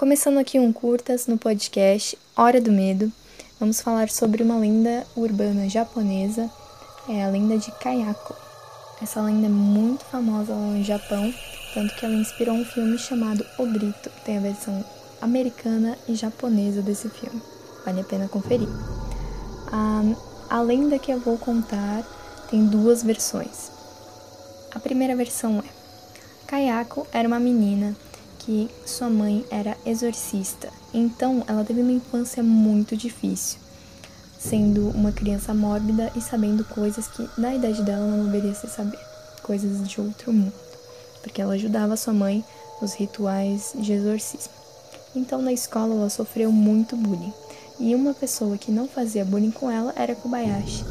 Começando aqui um curtas no podcast Hora do Medo, vamos falar sobre uma lenda urbana japonesa, é a lenda de Kayako. Essa lenda é muito famosa lá no Japão, tanto que ela inspirou um filme chamado O Grito. Tem a versão americana e japonesa desse filme. Vale a pena conferir. A, a lenda que eu vou contar tem duas versões. A primeira versão é: Kayako era uma menina que sua mãe era exorcista, então ela teve uma infância muito difícil, sendo uma criança mórbida e sabendo coisas que na idade dela não deveria se saber, coisas de outro mundo, porque ela ajudava sua mãe nos rituais de exorcismo. Então na escola ela sofreu muito bullying, e uma pessoa que não fazia bullying com ela era Kobayashi.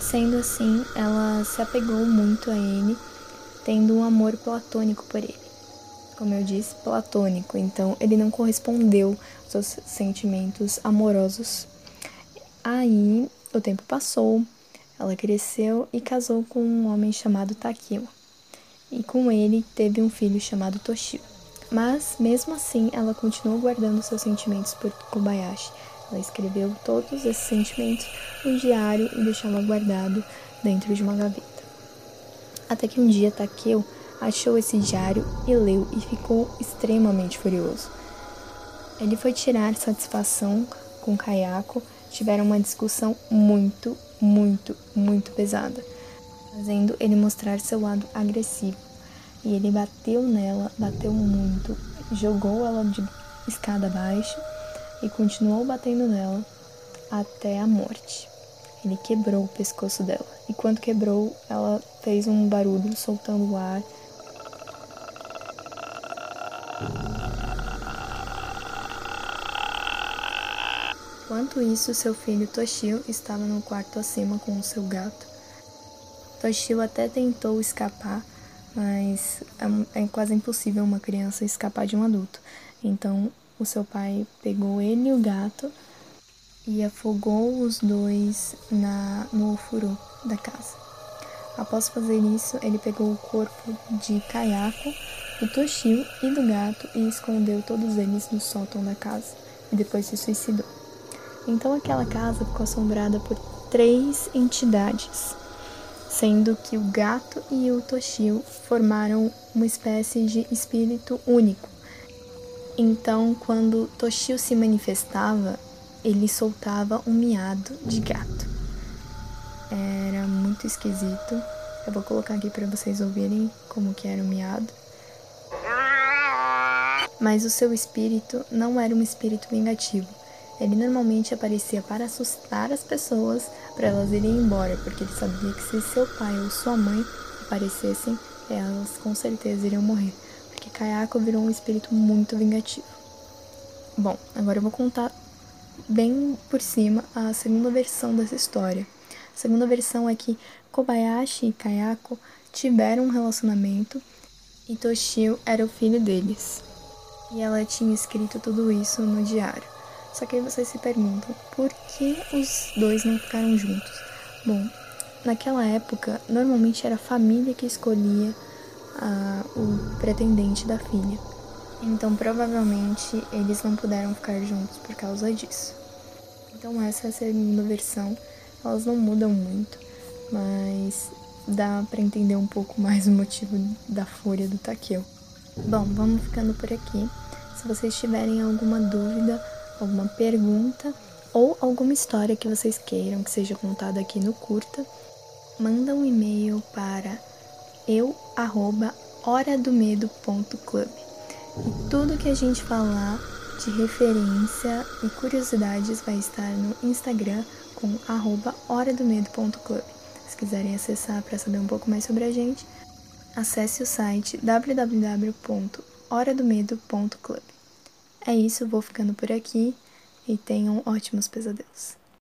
Sendo assim, ela se apegou muito a ele, tendo um amor platônico por ele como eu disse, platônico, então ele não correspondeu aos seus sentimentos amorosos. Aí o tempo passou, ela cresceu e casou com um homem chamado Takio. E com ele teve um filho chamado Toshio. Mas mesmo assim, ela continuou guardando seus sentimentos por Kobayashi. Ela escreveu todos esses sentimentos no diário e deixava guardado dentro de uma gaveta. Até que um dia Takeo achou esse diário e leu e ficou extremamente furioso. Ele foi tirar satisfação com Kayako, tiveram uma discussão muito, muito, muito pesada, fazendo ele mostrar seu lado agressivo. E ele bateu nela, bateu muito, jogou ela de escada abaixo e continuou batendo nela até a morte. Ele quebrou o pescoço dela. E quando quebrou, ela fez um barulho soltando o ar Enquanto isso, seu filho Toshio estava no quarto acima com o seu gato. Toshio até tentou escapar, mas é, é quase impossível uma criança escapar de um adulto. Então, o seu pai pegou ele e o gato e afogou os dois na, no ofurô da casa. Após fazer isso, ele pegou o corpo de Kayako, do Toshio e do gato e escondeu todos eles no sótão da casa e depois se suicidou. Então aquela casa ficou assombrada por três entidades, sendo que o gato e o Toshio formaram uma espécie de espírito único. Então, quando Toshio se manifestava, ele soltava um miado de gato. Era muito esquisito. Eu vou colocar aqui para vocês ouvirem como que era o miado. Mas o seu espírito não era um espírito vingativo. Ele normalmente aparecia para assustar as pessoas para elas irem embora, porque ele sabia que se seu pai ou sua mãe aparecessem, elas com certeza iriam morrer, porque Kayako virou um espírito muito vingativo. Bom, agora eu vou contar bem por cima a segunda versão dessa história. A segunda versão é que Kobayashi e Kayako tiveram um relacionamento e Toshio era o filho deles. E ela tinha escrito tudo isso no diário. Só que aí vocês se perguntam, por que os dois não ficaram juntos? Bom, naquela época, normalmente era a família que escolhia ah, o pretendente da filha. Então, provavelmente, eles não puderam ficar juntos por causa disso. Então, essa é a segunda versão. Elas não mudam muito, mas dá para entender um pouco mais o motivo da fúria do Takeo. Bom, vamos ficando por aqui. Se vocês tiverem alguma dúvida, alguma pergunta ou alguma história que vocês queiram que seja contada aqui no curta, manda um e-mail para eu@horadomedo.club. E tudo que a gente falar de referência e curiosidades vai estar no Instagram com horadomedo.club. Se quiserem acessar para saber um pouco mais sobre a gente, acesse o site www.horadomedo.club. É isso, vou ficando por aqui e tenham ótimos pesadelos.